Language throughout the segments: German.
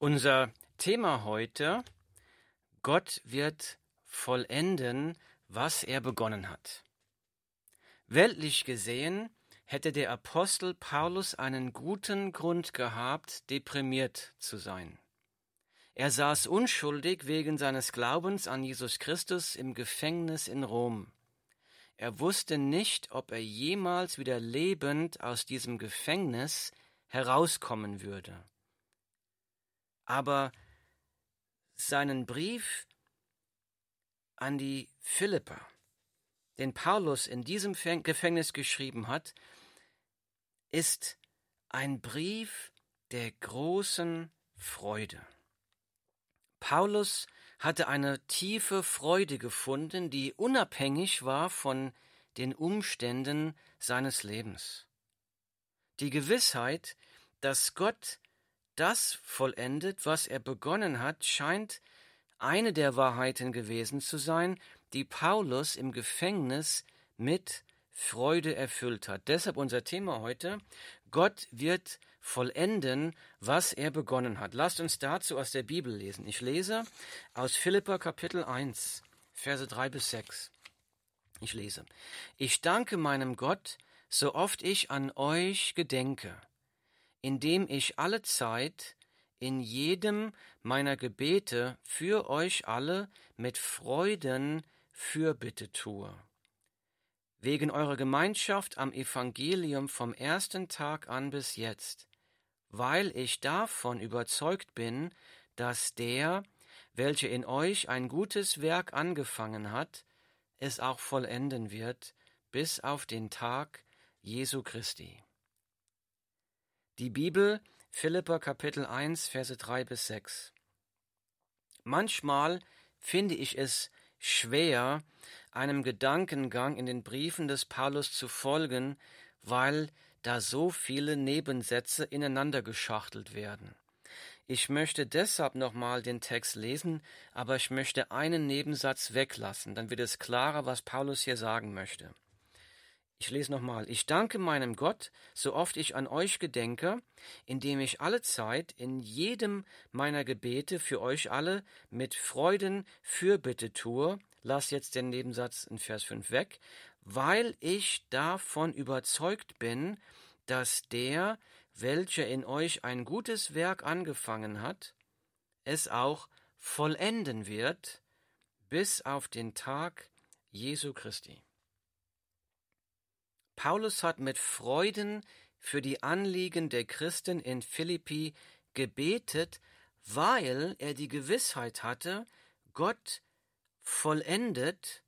Unser Thema heute, Gott wird vollenden, was er begonnen hat. Weltlich gesehen hätte der Apostel Paulus einen guten Grund gehabt, deprimiert zu sein. Er saß unschuldig wegen seines Glaubens an Jesus Christus im Gefängnis in Rom. Er wusste nicht, ob er jemals wieder lebend aus diesem Gefängnis herauskommen würde aber seinen Brief an die Philipper, den Paulus in diesem Gefängnis geschrieben hat, ist ein Brief der großen Freude. Paulus hatte eine tiefe Freude gefunden, die unabhängig war von den Umständen seines Lebens. Die Gewissheit, dass Gott das vollendet, was er begonnen hat, scheint eine der Wahrheiten gewesen zu sein, die Paulus im Gefängnis mit Freude erfüllt hat. Deshalb unser Thema heute, Gott wird vollenden, was er begonnen hat. Lasst uns dazu aus der Bibel lesen. Ich lese aus Philippa Kapitel 1, Verse 3 bis 6. Ich lese. Ich danke meinem Gott, so oft ich an euch gedenke indem ich alle Zeit in jedem meiner Gebete für euch alle mit Freuden Fürbitte tue. Wegen eurer Gemeinschaft am Evangelium vom ersten Tag an bis jetzt, weil ich davon überzeugt bin, dass der, welcher in euch ein gutes Werk angefangen hat, es auch vollenden wird, bis auf den Tag Jesu Christi. Die Bibel, Philippa Kapitel 1, Verse 3 bis 6. Manchmal finde ich es schwer, einem Gedankengang in den Briefen des Paulus zu folgen, weil da so viele Nebensätze ineinander geschachtelt werden. Ich möchte deshalb nochmal den Text lesen, aber ich möchte einen Nebensatz weglassen, dann wird es klarer, was Paulus hier sagen möchte. Ich lese nochmal. Ich danke meinem Gott, so oft ich an euch gedenke, indem ich alle Zeit in jedem meiner Gebete für euch alle mit Freuden Fürbitte tue. Lass jetzt den Nebensatz in Vers 5 weg, weil ich davon überzeugt bin, dass der, welcher in euch ein gutes Werk angefangen hat, es auch vollenden wird bis auf den Tag Jesu Christi. Paulus hat mit Freuden für die Anliegen der Christen in Philippi gebetet, weil er die Gewissheit hatte, Gott vollendet,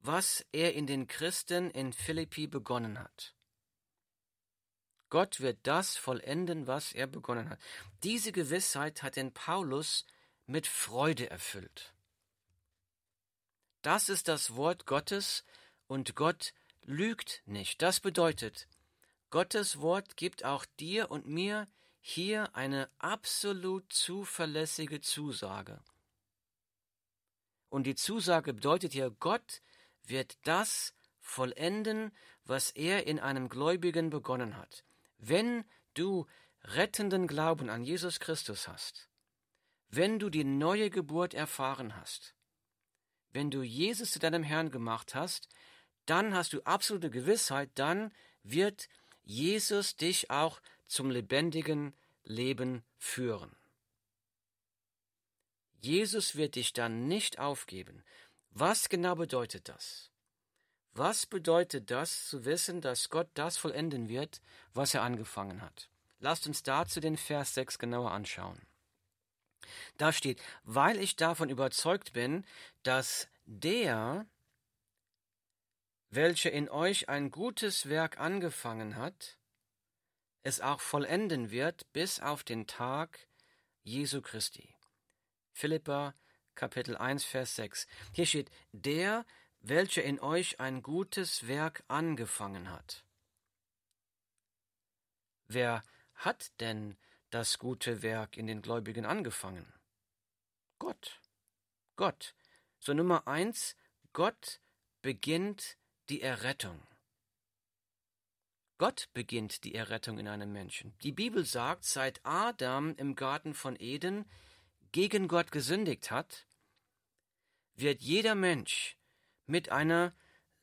was er in den Christen in Philippi begonnen hat. Gott wird das vollenden, was er begonnen hat. Diese Gewissheit hat den Paulus mit Freude erfüllt. Das ist das Wort Gottes und Gott lügt nicht. Das bedeutet, Gottes Wort gibt auch dir und mir hier eine absolut zuverlässige Zusage. Und die Zusage bedeutet hier, Gott wird das vollenden, was er in einem Gläubigen begonnen hat. Wenn du rettenden Glauben an Jesus Christus hast, wenn du die neue Geburt erfahren hast, wenn du Jesus zu deinem Herrn gemacht hast, dann hast du absolute Gewissheit, dann wird Jesus dich auch zum lebendigen Leben führen. Jesus wird dich dann nicht aufgeben. Was genau bedeutet das? Was bedeutet das zu wissen, dass Gott das vollenden wird, was er angefangen hat? Lasst uns dazu den Vers 6 genauer anschauen. Da steht, weil ich davon überzeugt bin, dass der, welcher in euch ein gutes Werk angefangen hat, es auch vollenden wird bis auf den Tag Jesu Christi. Philippa Kapitel 1 Vers 6. Hier steht der, welcher in euch ein gutes Werk angefangen hat. Wer hat denn das gute Werk in den Gläubigen angefangen? Gott. Gott. So Nummer eins, Gott beginnt die Errettung. Gott beginnt die Errettung in einem Menschen. Die Bibel sagt, seit Adam im Garten von Eden gegen Gott gesündigt hat, wird jeder Mensch mit einer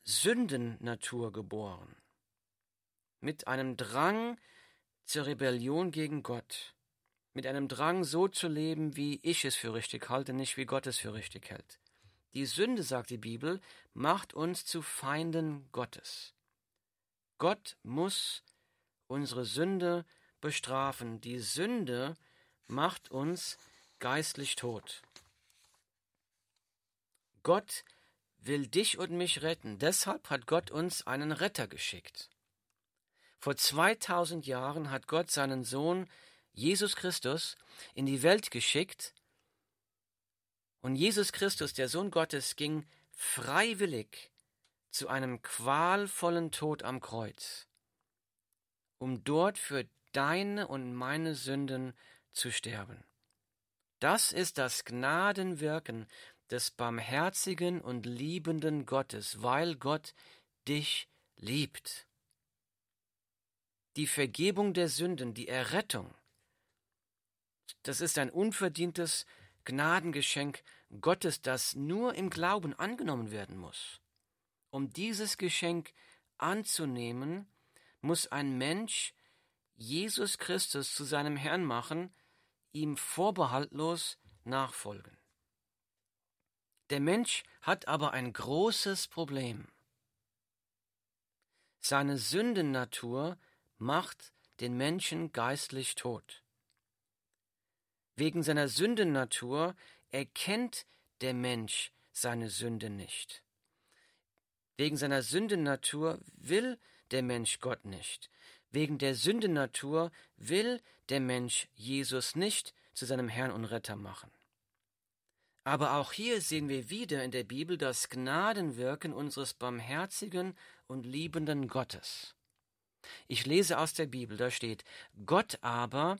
Sündennatur geboren, mit einem Drang zur Rebellion gegen Gott, mit einem Drang so zu leben, wie ich es für richtig halte, nicht wie Gott es für richtig hält. Die Sünde, sagt die Bibel, macht uns zu Feinden Gottes. Gott muss unsere Sünde bestrafen. Die Sünde macht uns geistlich tot. Gott will dich und mich retten. Deshalb hat Gott uns einen Retter geschickt. Vor 2000 Jahren hat Gott seinen Sohn Jesus Christus in die Welt geschickt, und Jesus Christus, der Sohn Gottes, ging freiwillig zu einem qualvollen Tod am Kreuz, um dort für deine und meine Sünden zu sterben. Das ist das Gnadenwirken des barmherzigen und liebenden Gottes, weil Gott dich liebt. Die Vergebung der Sünden, die Errettung, das ist ein unverdientes Gnadengeschenk Gottes, das nur im Glauben angenommen werden muss. Um dieses Geschenk anzunehmen, muss ein Mensch Jesus Christus zu seinem Herrn machen, ihm vorbehaltlos nachfolgen. Der Mensch hat aber ein großes Problem. Seine Sündennatur macht den Menschen geistlich tot. Wegen seiner Sündennatur erkennt der Mensch seine Sünde nicht. Wegen seiner Sündennatur will der Mensch Gott nicht. Wegen der Sündennatur will der Mensch Jesus nicht zu seinem Herrn und Retter machen. Aber auch hier sehen wir wieder in der Bibel das Gnadenwirken unseres barmherzigen und liebenden Gottes. Ich lese aus der Bibel, da steht, Gott aber,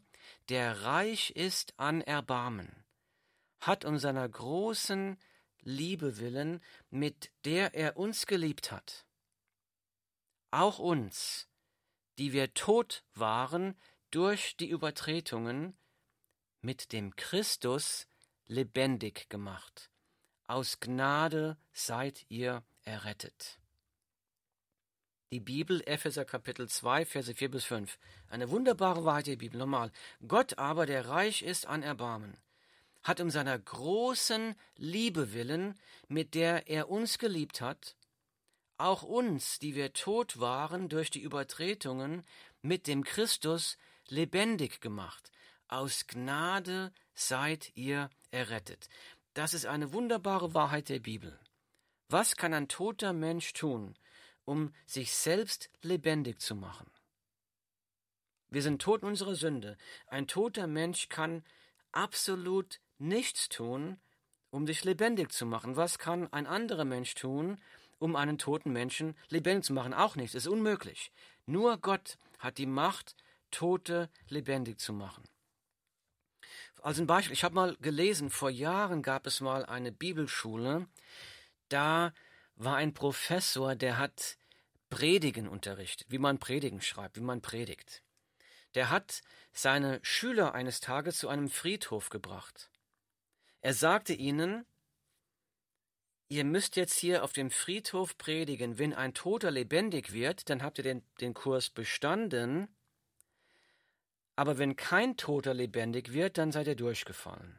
der reich ist an Erbarmen, hat um seiner großen Liebe willen, mit der er uns geliebt hat, auch uns, die wir tot waren durch die Übertretungen, mit dem Christus lebendig gemacht. Aus Gnade seid ihr errettet. Die Bibel, Epheser Kapitel 2, Verse 4 bis 5. Eine wunderbare Wahrheit der Bibel, nochmal. Gott aber, der reich ist an Erbarmen, hat um seiner großen Liebe willen, mit der er uns geliebt hat, auch uns, die wir tot waren durch die Übertretungen, mit dem Christus lebendig gemacht. Aus Gnade seid ihr errettet. Das ist eine wunderbare Wahrheit der Bibel. Was kann ein toter Mensch tun, um sich selbst lebendig zu machen. Wir sind tot in unserer Sünde. Ein toter Mensch kann absolut nichts tun, um dich lebendig zu machen. Was kann ein anderer Mensch tun, um einen toten Menschen lebendig zu machen? Auch nichts. Ist unmöglich. Nur Gott hat die Macht, Tote lebendig zu machen. Als ein Beispiel, ich habe mal gelesen, vor Jahren gab es mal eine Bibelschule, da war ein Professor, der hat Predigen unterrichtet, wie man Predigen schreibt, wie man predigt. Der hat seine Schüler eines Tages zu einem Friedhof gebracht. Er sagte ihnen, ihr müsst jetzt hier auf dem Friedhof predigen, wenn ein Toter lebendig wird, dann habt ihr den, den Kurs bestanden, aber wenn kein Toter lebendig wird, dann seid ihr durchgefallen.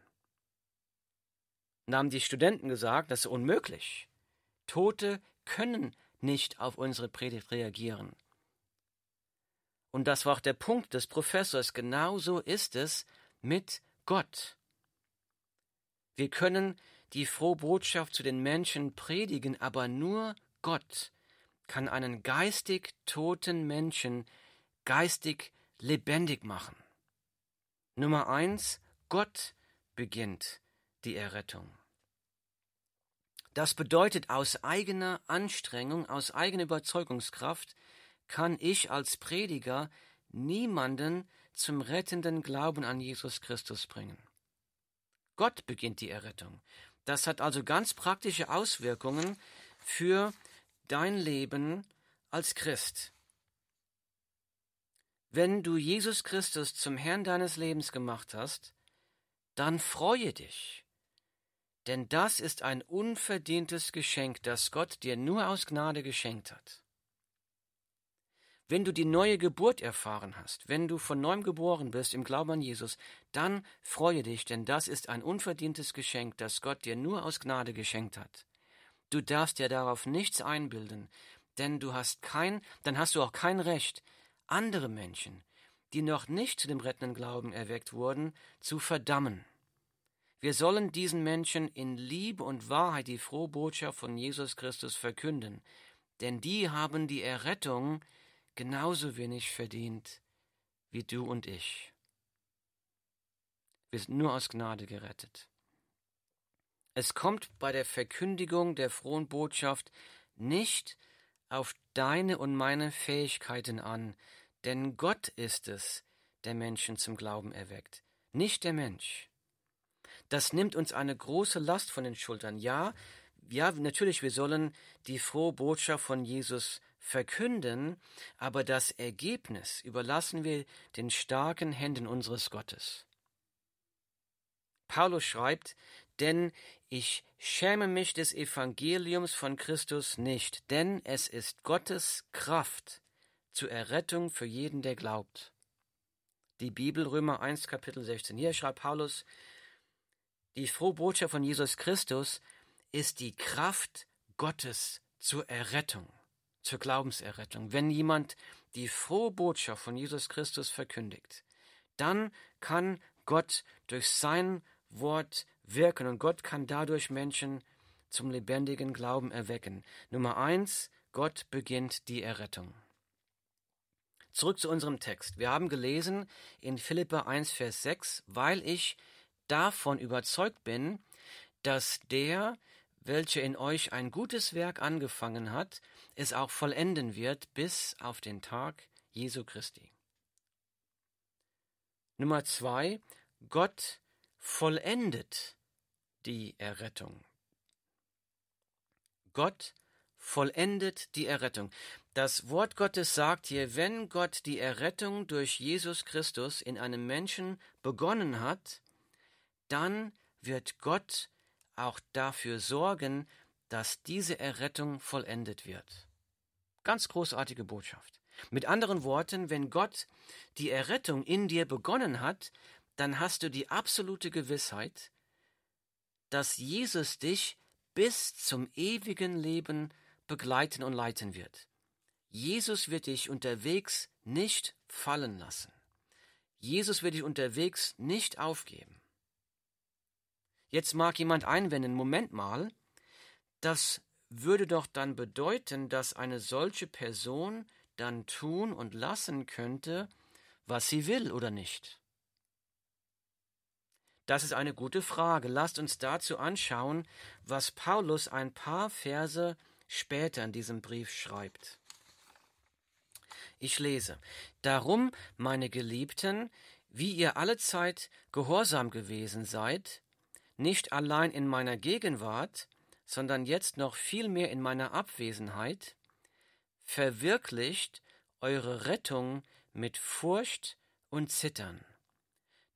Dann haben die Studenten gesagt, das ist unmöglich. Tote können nicht auf unsere Predigt reagieren. Und das war auch der Punkt des Professors. Genauso ist es mit Gott. Wir können die frohe Botschaft zu den Menschen predigen, aber nur Gott kann einen geistig toten Menschen geistig lebendig machen. Nummer eins, Gott beginnt die Errettung. Das bedeutet, aus eigener Anstrengung, aus eigener Überzeugungskraft kann ich als Prediger niemanden zum rettenden Glauben an Jesus Christus bringen. Gott beginnt die Errettung. Das hat also ganz praktische Auswirkungen für dein Leben als Christ. Wenn du Jesus Christus zum Herrn deines Lebens gemacht hast, dann freue dich, denn das ist ein unverdientes Geschenk, das Gott dir nur aus Gnade geschenkt hat. Wenn du die neue Geburt erfahren hast, wenn du von neuem geboren bist im Glauben an Jesus, dann freue dich, denn das ist ein unverdientes Geschenk, das Gott dir nur aus Gnade geschenkt hat. Du darfst dir darauf nichts einbilden, denn du hast kein, dann hast du auch kein Recht, andere Menschen, die noch nicht zu dem rettenden Glauben erweckt wurden, zu verdammen. Wir sollen diesen Menschen in Liebe und Wahrheit die frohe Botschaft von Jesus Christus verkünden, denn die haben die Errettung genauso wenig verdient wie du und ich. Wir sind nur aus Gnade gerettet. Es kommt bei der Verkündigung der frohen Botschaft nicht auf deine und meine Fähigkeiten an, denn Gott ist es, der Menschen zum Glauben erweckt, nicht der Mensch. Das nimmt uns eine große Last von den Schultern. Ja, ja, natürlich, wir sollen die frohe Botschaft von Jesus verkünden, aber das Ergebnis überlassen wir den starken Händen unseres Gottes. Paulus schreibt, denn ich schäme mich des Evangeliums von Christus nicht, denn es ist Gottes Kraft zur Errettung für jeden, der glaubt. Die Bibel Römer 1 Kapitel 16. Hier schreibt Paulus, die frohe Botschaft von Jesus Christus ist die Kraft Gottes zur Errettung, zur Glaubenserrettung. Wenn jemand die frohe Botschaft von Jesus Christus verkündigt, dann kann Gott durch sein Wort wirken und Gott kann dadurch Menschen zum lebendigen Glauben erwecken. Nummer eins, Gott beginnt die Errettung. Zurück zu unserem Text. Wir haben gelesen in Philippa 1, Vers 6, weil ich davon überzeugt bin, dass der, welcher in euch ein gutes Werk angefangen hat, es auch vollenden wird bis auf den Tag Jesu Christi. Nummer zwei, Gott vollendet die Errettung. Gott vollendet die Errettung. Das Wort Gottes sagt hier, wenn Gott die Errettung durch Jesus Christus in einem Menschen begonnen hat, dann wird Gott auch dafür sorgen, dass diese Errettung vollendet wird. Ganz großartige Botschaft. Mit anderen Worten, wenn Gott die Errettung in dir begonnen hat, dann hast du die absolute Gewissheit, dass Jesus dich bis zum ewigen Leben begleiten und leiten wird. Jesus wird dich unterwegs nicht fallen lassen. Jesus wird dich unterwegs nicht aufgeben. Jetzt mag jemand einwenden, Moment mal, das würde doch dann bedeuten, dass eine solche Person dann tun und lassen könnte, was sie will oder nicht. Das ist eine gute Frage. Lasst uns dazu anschauen, was Paulus ein paar Verse später in diesem Brief schreibt. Ich lese Darum, meine Geliebten, wie ihr allezeit gehorsam gewesen seid, nicht allein in meiner Gegenwart, sondern jetzt noch viel mehr in meiner Abwesenheit, verwirklicht eure Rettung mit Furcht und Zittern.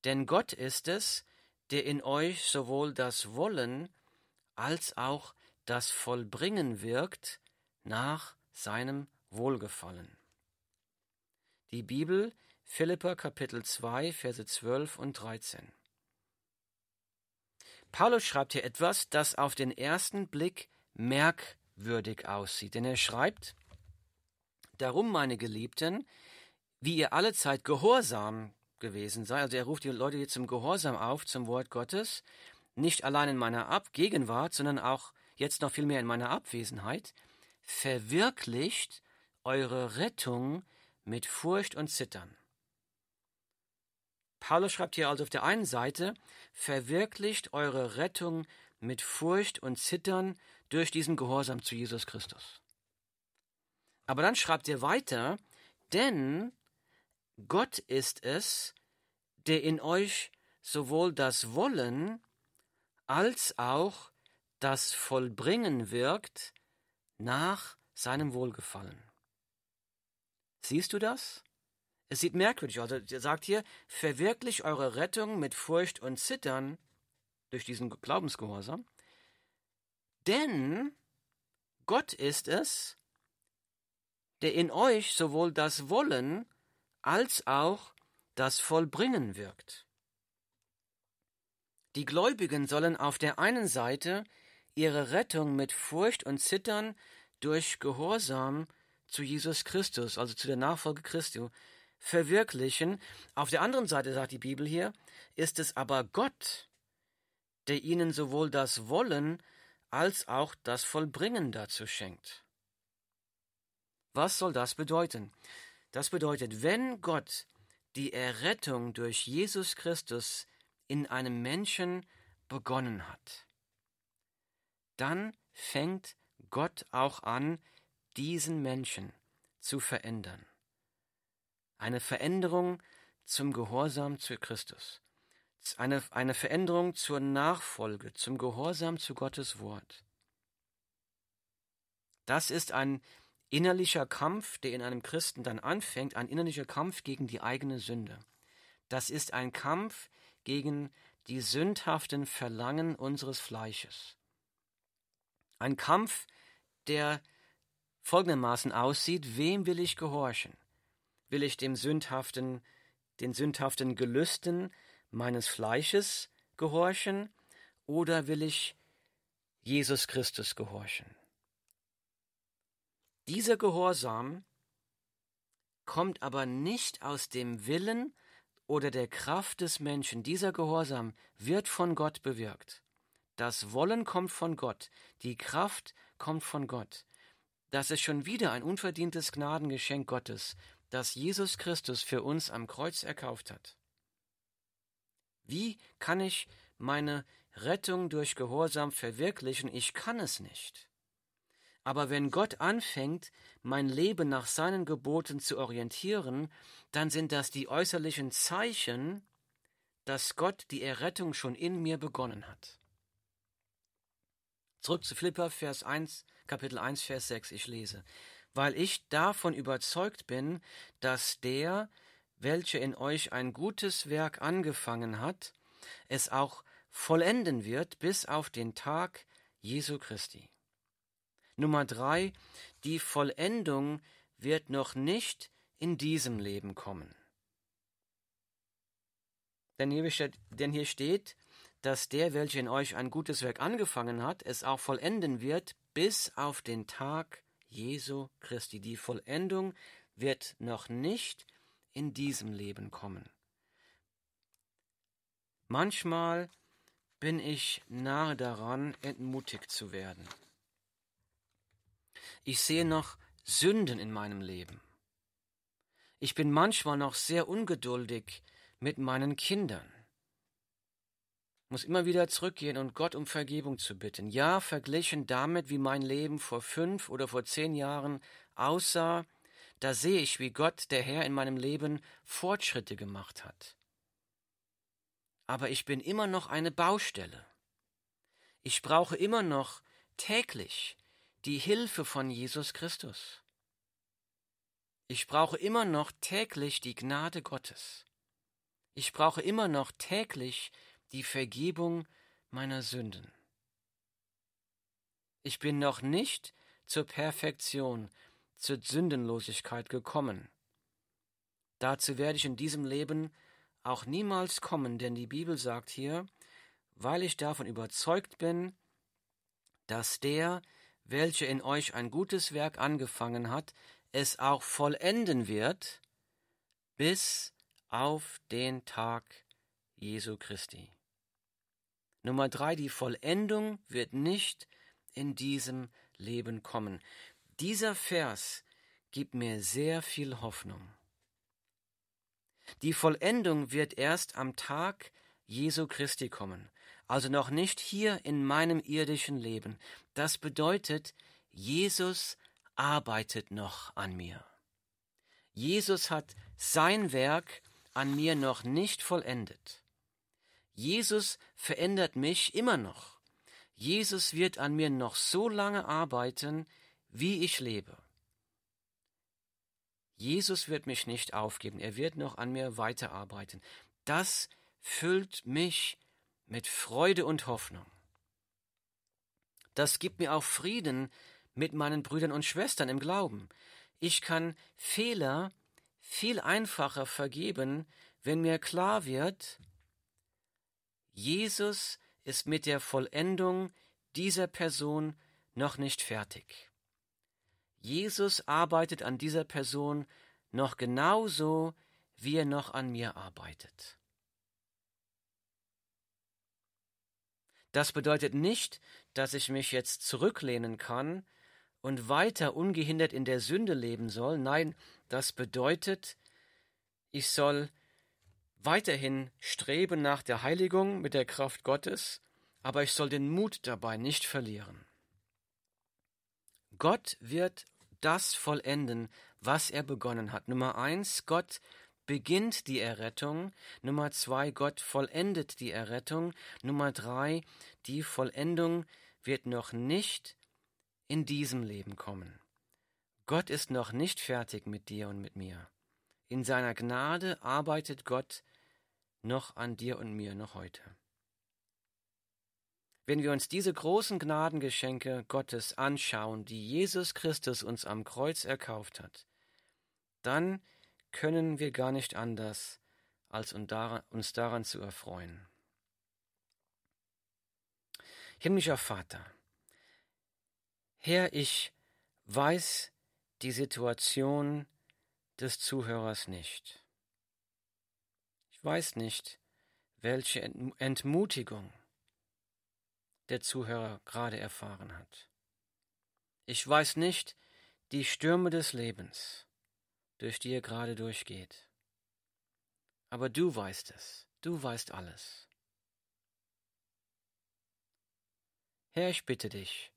Denn Gott ist es, der in euch sowohl das Wollen als auch das Vollbringen wirkt nach seinem Wohlgefallen. Die Bibel, Philippa Kapitel 2, Verse 12 und 13. Paulus schreibt hier etwas, das auf den ersten Blick merkwürdig aussieht, denn er schreibt, Darum, meine Geliebten, wie ihr allezeit gehorsam gewesen sei, also er ruft die Leute hier zum Gehorsam auf, zum Wort Gottes, nicht allein in meiner Ab Gegenwart, sondern auch jetzt noch viel mehr in meiner Abwesenheit, verwirklicht eure Rettung mit Furcht und Zittern. Paulus schreibt hier also auf der einen Seite, verwirklicht eure Rettung mit Furcht und Zittern durch diesen Gehorsam zu Jesus Christus. Aber dann schreibt er weiter, denn Gott ist es, der in euch sowohl das Wollen als auch das Vollbringen wirkt nach seinem Wohlgefallen. Siehst du das? Es sieht merkwürdig aus. Also er sagt hier, verwirklich eure Rettung mit Furcht und Zittern durch diesen Glaubensgehorsam. Denn Gott ist es, der in euch sowohl das Wollen als auch das Vollbringen wirkt. Die Gläubigen sollen auf der einen Seite ihre Rettung mit Furcht und Zittern durch Gehorsam zu Jesus Christus, also zu der Nachfolge Christi, verwirklichen. Auf der anderen Seite, sagt die Bibel hier, ist es aber Gott, der ihnen sowohl das Wollen als auch das Vollbringen dazu schenkt. Was soll das bedeuten? Das bedeutet, wenn Gott die Errettung durch Jesus Christus in einem Menschen begonnen hat, dann fängt Gott auch an, diesen Menschen zu verändern. Eine Veränderung zum Gehorsam zu Christus. Eine, eine Veränderung zur Nachfolge, zum Gehorsam zu Gottes Wort. Das ist ein innerlicher Kampf, der in einem Christen dann anfängt, ein innerlicher Kampf gegen die eigene Sünde. Das ist ein Kampf gegen die sündhaften Verlangen unseres Fleisches. Ein Kampf, der folgendermaßen aussieht, wem will ich gehorchen? Will ich dem sündhaften, den sündhaften Gelüsten meines Fleisches gehorchen oder will ich Jesus Christus gehorchen? Dieser Gehorsam kommt aber nicht aus dem Willen oder der Kraft des Menschen. Dieser Gehorsam wird von Gott bewirkt. Das Wollen kommt von Gott, die Kraft kommt von Gott. Das ist schon wieder ein unverdientes Gnadengeschenk Gottes, das Jesus Christus für uns am Kreuz erkauft hat. Wie kann ich meine Rettung durch Gehorsam verwirklichen? Ich kann es nicht. Aber wenn Gott anfängt, mein Leben nach seinen Geboten zu orientieren, dann sind das die äußerlichen Zeichen, dass Gott die Errettung schon in mir begonnen hat. Zurück zu Philippa, Vers 1, Kapitel 1, Vers 6, ich lese. Weil ich davon überzeugt bin, dass der, welcher in euch ein gutes Werk angefangen hat, es auch vollenden wird bis auf den Tag Jesu Christi. Nummer drei, die Vollendung wird noch nicht in diesem Leben kommen. Denn hier, steht, denn hier steht, dass der, welcher in euch ein gutes Werk angefangen hat, es auch vollenden wird bis auf den Tag Jesu Christi. Die Vollendung wird noch nicht in diesem Leben kommen. Manchmal bin ich nahe daran, entmutigt zu werden. Ich sehe noch Sünden in meinem Leben. Ich bin manchmal noch sehr ungeduldig mit meinen Kindern. Muss immer wieder zurückgehen und Gott um Vergebung zu bitten. Ja, verglichen damit, wie mein Leben vor fünf oder vor zehn Jahren aussah, da sehe ich, wie Gott, der Herr in meinem Leben, Fortschritte gemacht hat. Aber ich bin immer noch eine Baustelle. Ich brauche immer noch täglich die Hilfe von Jesus Christus. Ich brauche immer noch täglich die Gnade Gottes. Ich brauche immer noch täglich die Vergebung meiner Sünden. Ich bin noch nicht zur Perfektion, zur Sündenlosigkeit gekommen. Dazu werde ich in diesem Leben auch niemals kommen, denn die Bibel sagt hier, weil ich davon überzeugt bin, dass der, welcher in euch ein gutes Werk angefangen hat, es auch vollenden wird bis auf den Tag Jesu Christi. Nummer drei, die Vollendung wird nicht in diesem Leben kommen. Dieser Vers gibt mir sehr viel Hoffnung. Die Vollendung wird erst am Tag Jesu Christi kommen also noch nicht hier in meinem irdischen Leben. Das bedeutet, Jesus arbeitet noch an mir. Jesus hat sein Werk an mir noch nicht vollendet. Jesus verändert mich immer noch. Jesus wird an mir noch so lange arbeiten, wie ich lebe. Jesus wird mich nicht aufgeben, er wird noch an mir weiterarbeiten. Das füllt mich mit Freude und Hoffnung. Das gibt mir auch Frieden mit meinen Brüdern und Schwestern im Glauben. Ich kann Fehler viel einfacher vergeben, wenn mir klar wird, Jesus ist mit der Vollendung dieser Person noch nicht fertig. Jesus arbeitet an dieser Person noch genauso, wie er noch an mir arbeitet. Das bedeutet nicht, dass ich mich jetzt zurücklehnen kann und weiter ungehindert in der Sünde leben soll. Nein, das bedeutet, ich soll weiterhin streben nach der Heiligung mit der Kraft Gottes, aber ich soll den Mut dabei nicht verlieren. Gott wird das vollenden, was er begonnen hat. Nummer eins, Gott beginnt die Errettung. Nummer zwei, Gott vollendet die Errettung. Nummer drei, die Vollendung wird noch nicht in diesem Leben kommen. Gott ist noch nicht fertig mit dir und mit mir. In seiner Gnade arbeitet Gott noch an dir und mir noch heute. Wenn wir uns diese großen Gnadengeschenke Gottes anschauen, die Jesus Christus uns am Kreuz erkauft hat, dann können wir gar nicht anders, als uns daran zu erfreuen. Himmlischer Vater, Herr, ich weiß die Situation des Zuhörers nicht. Ich weiß nicht, welche Entmutigung der Zuhörer gerade erfahren hat. Ich weiß nicht die Stürme des Lebens, durch die er gerade durchgeht. Aber du weißt es, du weißt alles. Herr, ich bitte dich,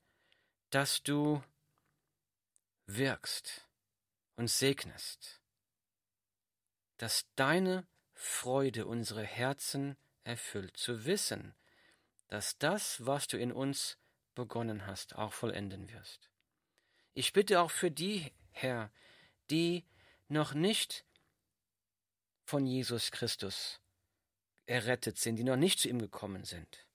dass du wirkst und segnest, dass deine Freude unsere Herzen erfüllt, zu wissen, dass das, was du in uns begonnen hast, auch vollenden wirst. Ich bitte auch für die, Herr, die noch nicht von Jesus Christus errettet sind, die noch nicht zu ihm gekommen sind.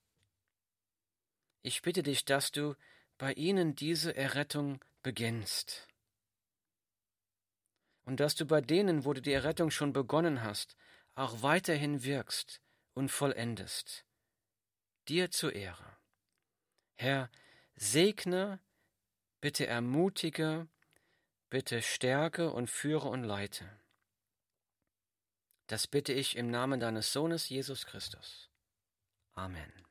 Ich bitte dich, dass du bei ihnen diese Errettung beginnst. Und dass du bei denen, wo du die Errettung schon begonnen hast, auch weiterhin wirkst und vollendest. Dir zur Ehre. Herr, segne, bitte ermutige, bitte stärke und führe und leite. Das bitte ich im Namen deines Sohnes Jesus Christus. Amen.